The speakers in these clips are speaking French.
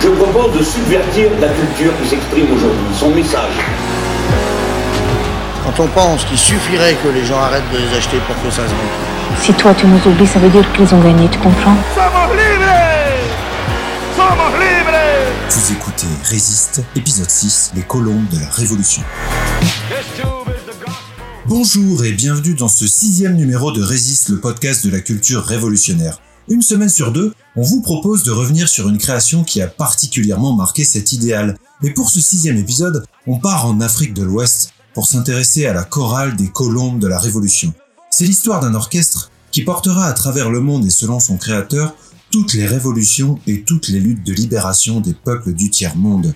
Je propose de subvertir la culture qui s'exprime aujourd'hui, son message. Quand on pense qu'il suffirait que les gens arrêtent de les acheter pour que ça se vende. Si toi tu nous oublies, ça veut dire qu'ils ont gagné, tu comprends? Somos libres Somos libres Vous écoutez Résiste, épisode 6, les colombes de la Révolution. Bonjour et bienvenue dans ce sixième numéro de Résiste, le podcast de la culture révolutionnaire. Une semaine sur deux, on vous propose de revenir sur une création qui a particulièrement marqué cet idéal. Et pour ce sixième épisode, on part en Afrique de l'Ouest pour s'intéresser à la chorale des colombes de la Révolution. C'est l'histoire d'un orchestre qui portera à travers le monde et selon son créateur toutes les révolutions et toutes les luttes de libération des peuples du tiers-monde.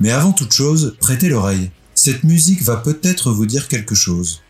Mais avant toute chose, prêtez l'oreille. Cette musique va peut-être vous dire quelque chose.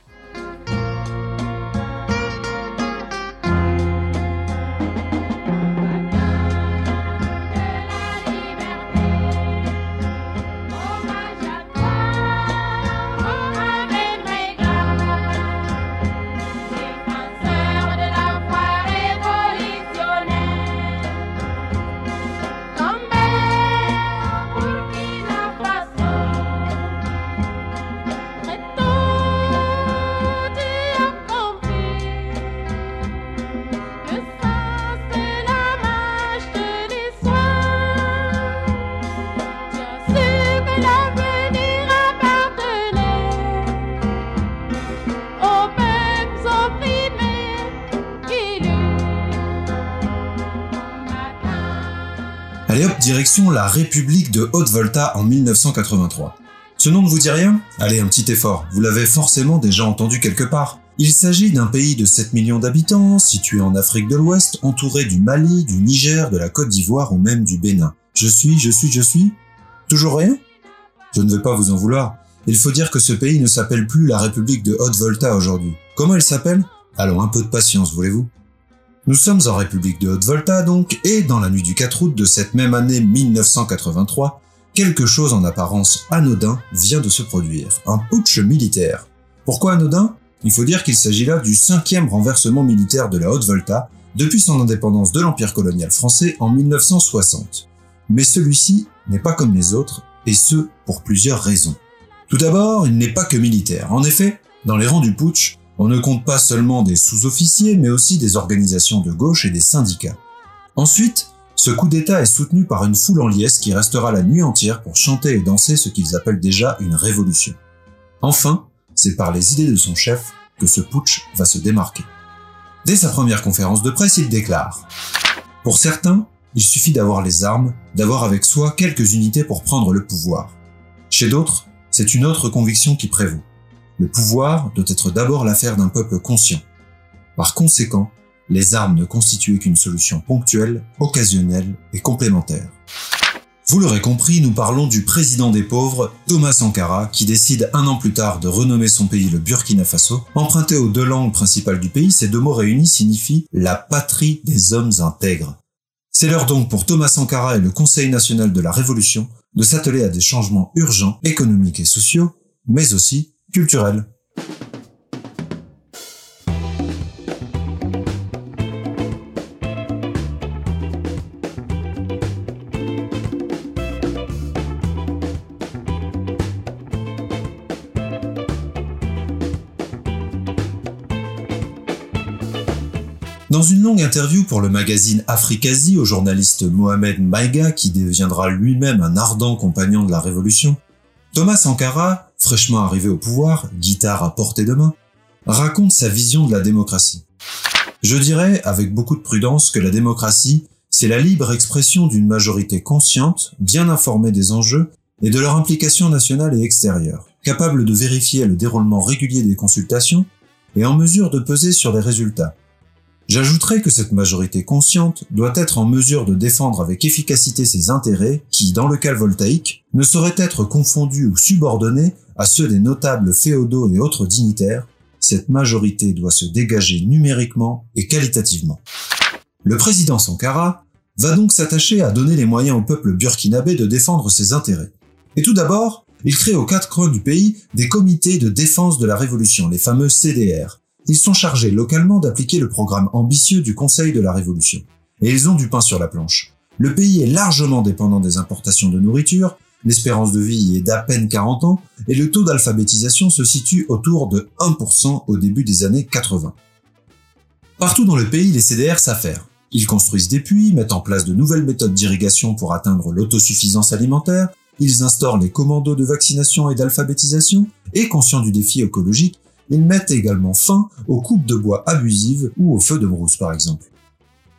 Direction la République de Haute-Volta en 1983. Ce nom ne vous dit rien? Allez, un petit effort, vous l'avez forcément déjà entendu quelque part. Il s'agit d'un pays de 7 millions d'habitants, situé en Afrique de l'Ouest, entouré du Mali, du Niger, de la Côte d'Ivoire ou même du Bénin. Je suis, je suis, je suis Toujours rien? Je ne vais pas vous en vouloir. Il faut dire que ce pays ne s'appelle plus la République de Haute-Volta aujourd'hui. Comment elle s'appelle? Allons, un peu de patience, voulez-vous? Nous sommes en République de Haute-Volta donc, et dans la nuit du 4 août de cette même année 1983, quelque chose en apparence anodin vient de se produire, un putsch militaire. Pourquoi anodin? Il faut dire qu'il s'agit là du cinquième renversement militaire de la Haute-Volta depuis son indépendance de l'Empire colonial français en 1960. Mais celui-ci n'est pas comme les autres, et ce, pour plusieurs raisons. Tout d'abord, il n'est pas que militaire. En effet, dans les rangs du putsch, on ne compte pas seulement des sous-officiers, mais aussi des organisations de gauche et des syndicats. Ensuite, ce coup d'État est soutenu par une foule en liesse qui restera la nuit entière pour chanter et danser ce qu'ils appellent déjà une révolution. Enfin, c'est par les idées de son chef que ce putsch va se démarquer. Dès sa première conférence de presse, il déclare Pour certains, il suffit d'avoir les armes, d'avoir avec soi quelques unités pour prendre le pouvoir. Chez d'autres, c'est une autre conviction qui prévaut. Le pouvoir doit être d'abord l'affaire d'un peuple conscient. Par conséquent, les armes ne constituaient qu'une solution ponctuelle, occasionnelle et complémentaire. Vous l'aurez compris, nous parlons du président des pauvres, Thomas Sankara, qui décide un an plus tard de renommer son pays le Burkina Faso. Emprunté aux deux langues principales du pays, ces deux mots réunis signifient la patrie des hommes intègres. C'est l'heure donc pour Thomas Sankara et le Conseil national de la Révolution de s'atteler à des changements urgents, économiques et sociaux, mais aussi Dans une longue interview pour le magazine Afrikazi au journaliste Mohamed Maïga, qui deviendra lui-même un ardent compagnon de la Révolution, Thomas Sankara, fraîchement arrivé au pouvoir, guitare à portée de main, raconte sa vision de la démocratie. Je dirais, avec beaucoup de prudence, que la démocratie, c'est la libre expression d'une majorité consciente, bien informée des enjeux et de leur implication nationale et extérieure, capable de vérifier le déroulement régulier des consultations et en mesure de peser sur les résultats, J'ajouterai que cette majorité consciente doit être en mesure de défendre avec efficacité ses intérêts qui, dans le cas voltaïque, ne sauraient être confondus ou subordonnés à ceux des notables féodaux et autres dignitaires. Cette majorité doit se dégager numériquement et qualitativement. Le président Sankara va donc s'attacher à donner les moyens au peuple burkinabé de défendre ses intérêts. Et tout d'abord, il crée aux quatre coins du pays des comités de défense de la révolution, les fameux CDR, Ils sont chargés localement d'appliquer le programme ambitieux du Conseil de la Révolution. Et ils ont du pain sur la planche. Le pays est largement dépendant des importations de nourriture, l'espérance de vie est d'à peine 40 ans, et le taux d'alphabétisation se situe autour de 1% au début des années 80. Partout dans le pays, les CDR s'affairent. Ils construisent des puits, mettent en place de nouvelles méthodes d'irrigation pour atteindre l'autosuffisance alimentaire, ils instaurent les commandos de vaccination et d'alphabétisation, et conscients du défi écologique, ils mettent également fin aux coupes de bois abusives ou aux feux de brousse par exemple.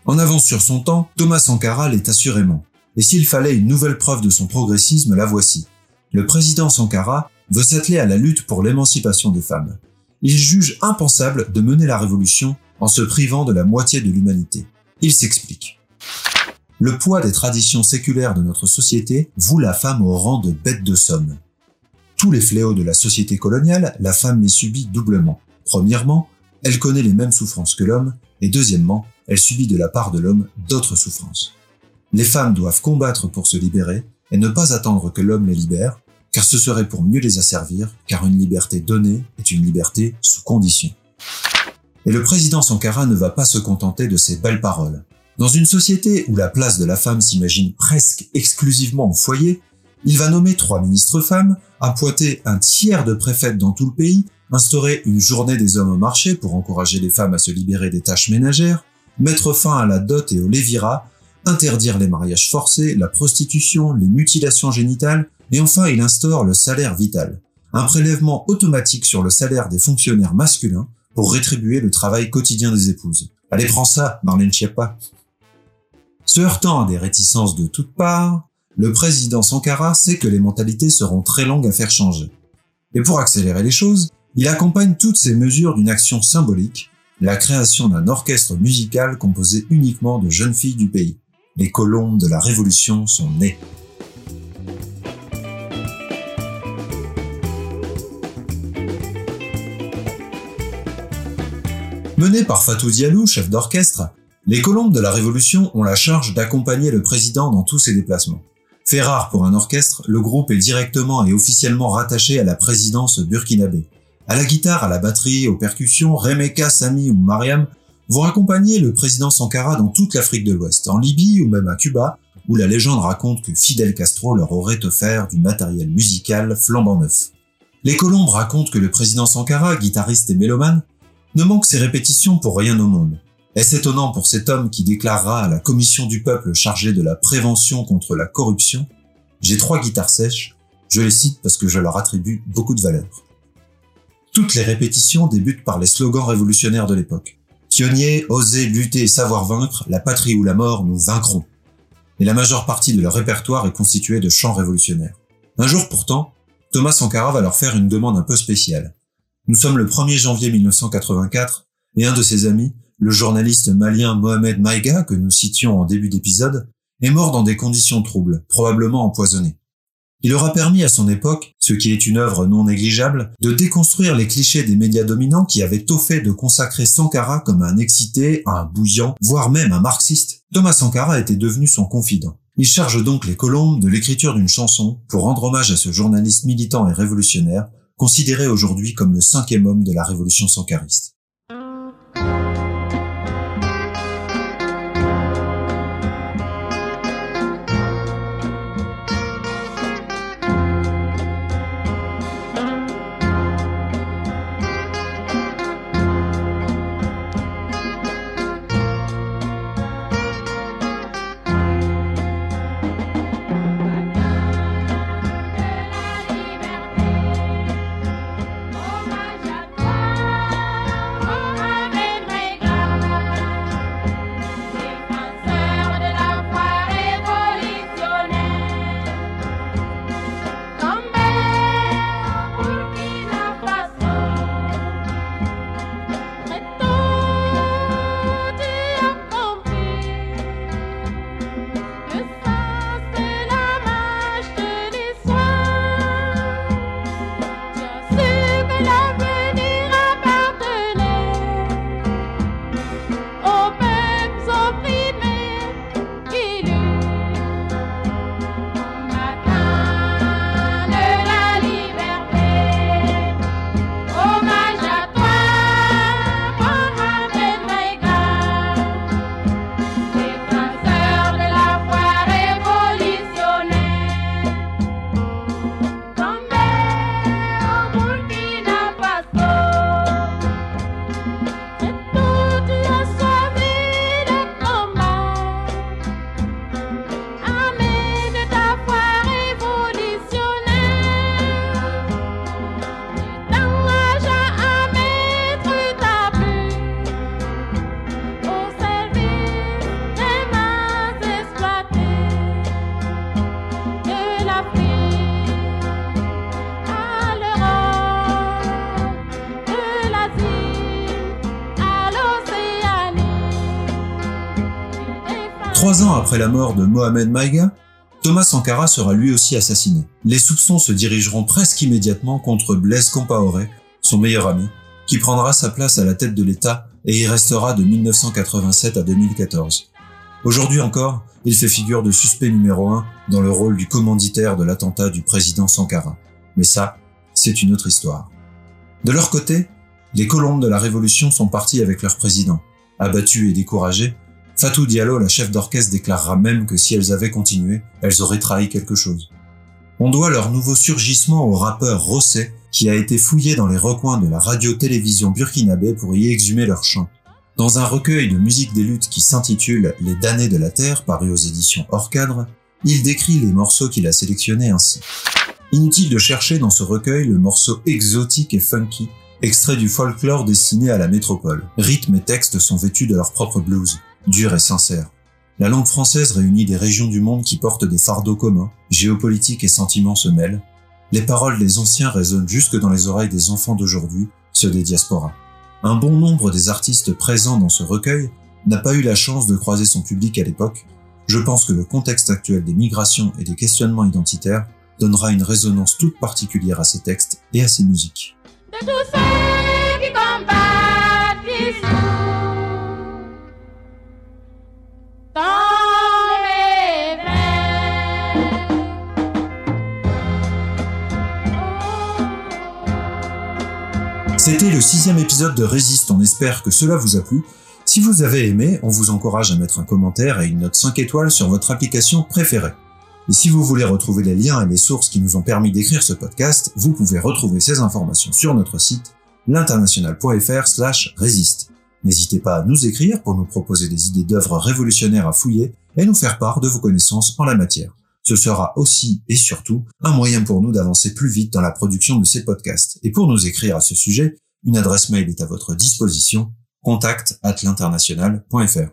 En avance sur son temps, Thomas Sankara l'est assurément. Et s'il fallait une nouvelle preuve de son progressisme, la voici. Le président Sankara veut s'atteler à la lutte pour l'émancipation des femmes. Il juge impensable de mener la révolution en se privant de la moitié de l'humanité. Il s'explique. Le poids des traditions séculaires de notre société voue la femme au rang de bête de somme. Tous les fléaux de la société coloniale, la femme les subit doublement. Premièrement, elle connaît les mêmes souffrances que l'homme, et deuxièmement, elle subit de la part de l'homme d'autres souffrances. Les femmes doivent combattre pour se libérer et ne pas attendre que l'homme les libère, car ce serait pour mieux les asservir, car une liberté donnée est une liberté sous condition. Et le président Sankara ne va pas se contenter de ces belles paroles. Dans une société où la place de la femme s'imagine presque exclusivement au foyer, il va nommer trois ministres femmes, appointer un tiers de préfètes dans tout le pays, instaurer une journée des hommes au marché pour encourager les femmes à se libérer des tâches ménagères, mettre fin à la dot et au lévirat, interdire les mariages forcés, la prostitution, les mutilations génitales, et enfin il instaure le salaire vital, un prélèvement automatique sur le salaire des fonctionnaires masculins pour rétribuer le travail quotidien des épouses. Allez, prends ça, Marlène Schiappa. Se heurtant à des réticences de toutes parts, le président Sankara sait que les mentalités seront très longues à faire changer. Et pour accélérer les choses, il accompagne toutes ces mesures d'une action symbolique, la création d'un orchestre musical composé uniquement de jeunes filles du pays. Les colombes de la Révolution sont nées. Menés par Fatou Diallo, chef d'orchestre, les colombes de la Révolution ont la charge d'accompagner le président dans tous ses déplacements. Fait rare pour un orchestre, le groupe est directement et officiellement rattaché à la présidence burkinabé. À la guitare, à la batterie, aux percussions, Remeka, Sami ou Mariam vont accompagner le président Sankara dans toute l'Afrique de l'Ouest, en Libye ou même à Cuba, où la légende raconte que Fidel Castro leur aurait offert du matériel musical flambant neuf. Les colombes racontent que le président Sankara, guitariste et mélomane, ne manque ses répétitions pour rien au monde. Est-ce étonnant pour cet homme qui déclarera à la commission du peuple chargée de la prévention contre la corruption J'ai trois guitares sèches, je les cite parce que je leur attribue beaucoup de valeur. Toutes les répétitions débutent par les slogans révolutionnaires de l'époque. Pionniers, oser, lutter et savoir vaincre, la patrie ou la mort, nous vaincrons. Et la majeure partie de leur répertoire est constituée de chants révolutionnaires. Un jour pourtant, Thomas Sankara va leur faire une demande un peu spéciale. Nous sommes le 1er janvier 1984 et un de ses amis, le journaliste malien Mohamed Maïga, que nous citions en début d'épisode, est mort dans des conditions troubles, probablement empoisonné. Il aura permis à son époque, ce qui est une œuvre non négligeable, de déconstruire les clichés des médias dominants qui avaient tôt fait de consacrer Sankara comme un excité, un bouillant, voire même un marxiste. Thomas Sankara était devenu son confident. Il charge donc les colombes de l'écriture d'une chanson pour rendre hommage à ce journaliste militant et révolutionnaire, considéré aujourd'hui comme le cinquième homme de la révolution sankariste. Ans après la mort de Mohamed Maïga, Thomas Sankara sera lui aussi assassiné. Les soupçons se dirigeront presque immédiatement contre Blaise Compaoré, son meilleur ami, qui prendra sa place à la tête de l'État et y restera de 1987 à 2014. Aujourd'hui encore, il fait figure de suspect numéro un dans le rôle du commanditaire de l'attentat du président Sankara. Mais ça, c'est une autre histoire. De leur côté, les colombes de la révolution sont partis avec leur président. Abattus et découragés, Fatou Diallo, la chef d'orchestre, déclarera même que si elles avaient continué, elles auraient trahi quelque chose. On doit leur nouveau surgissement au rappeur Rossé, qui a été fouillé dans les recoins de la radio-télévision burkinabé pour y exhumer leur chant. Dans un recueil de musique des luttes qui s'intitule Les damnés de la terre, paru aux éditions hors cadre, il décrit les morceaux qu'il a sélectionnés ainsi. Inutile de chercher dans ce recueil le morceau exotique et funky, extrait du folklore destiné à la métropole. Rythme et texte sont vêtus de leur propre blues dur et sincère. La langue française réunit des régions du monde qui portent des fardeaux communs, géopolitique et sentiments se mêlent. Les paroles des anciens résonnent jusque dans les oreilles des enfants d'aujourd'hui, ceux des diasporas. Un bon nombre des artistes présents dans ce recueil n'a pas eu la chance de croiser son public à l'époque. Je pense que le contexte actuel des migrations et des questionnements identitaires donnera une résonance toute particulière à ces textes et à ces musiques. Le sixième épisode de Résiste, on espère que cela vous a plu. Si vous avez aimé, on vous encourage à mettre un commentaire et une note 5 étoiles sur votre application préférée. Et si vous voulez retrouver les liens et les sources qui nous ont permis d'écrire ce podcast, vous pouvez retrouver ces informations sur notre site l'international.fr slash résiste. N'hésitez pas à nous écrire pour nous proposer des idées d'œuvres révolutionnaires à fouiller et nous faire part de vos connaissances en la matière. Ce sera aussi et surtout un moyen pour nous d'avancer plus vite dans la production de ces podcasts. Et pour nous écrire à ce sujet, une adresse mail est à votre disposition, contact at l'international.fr.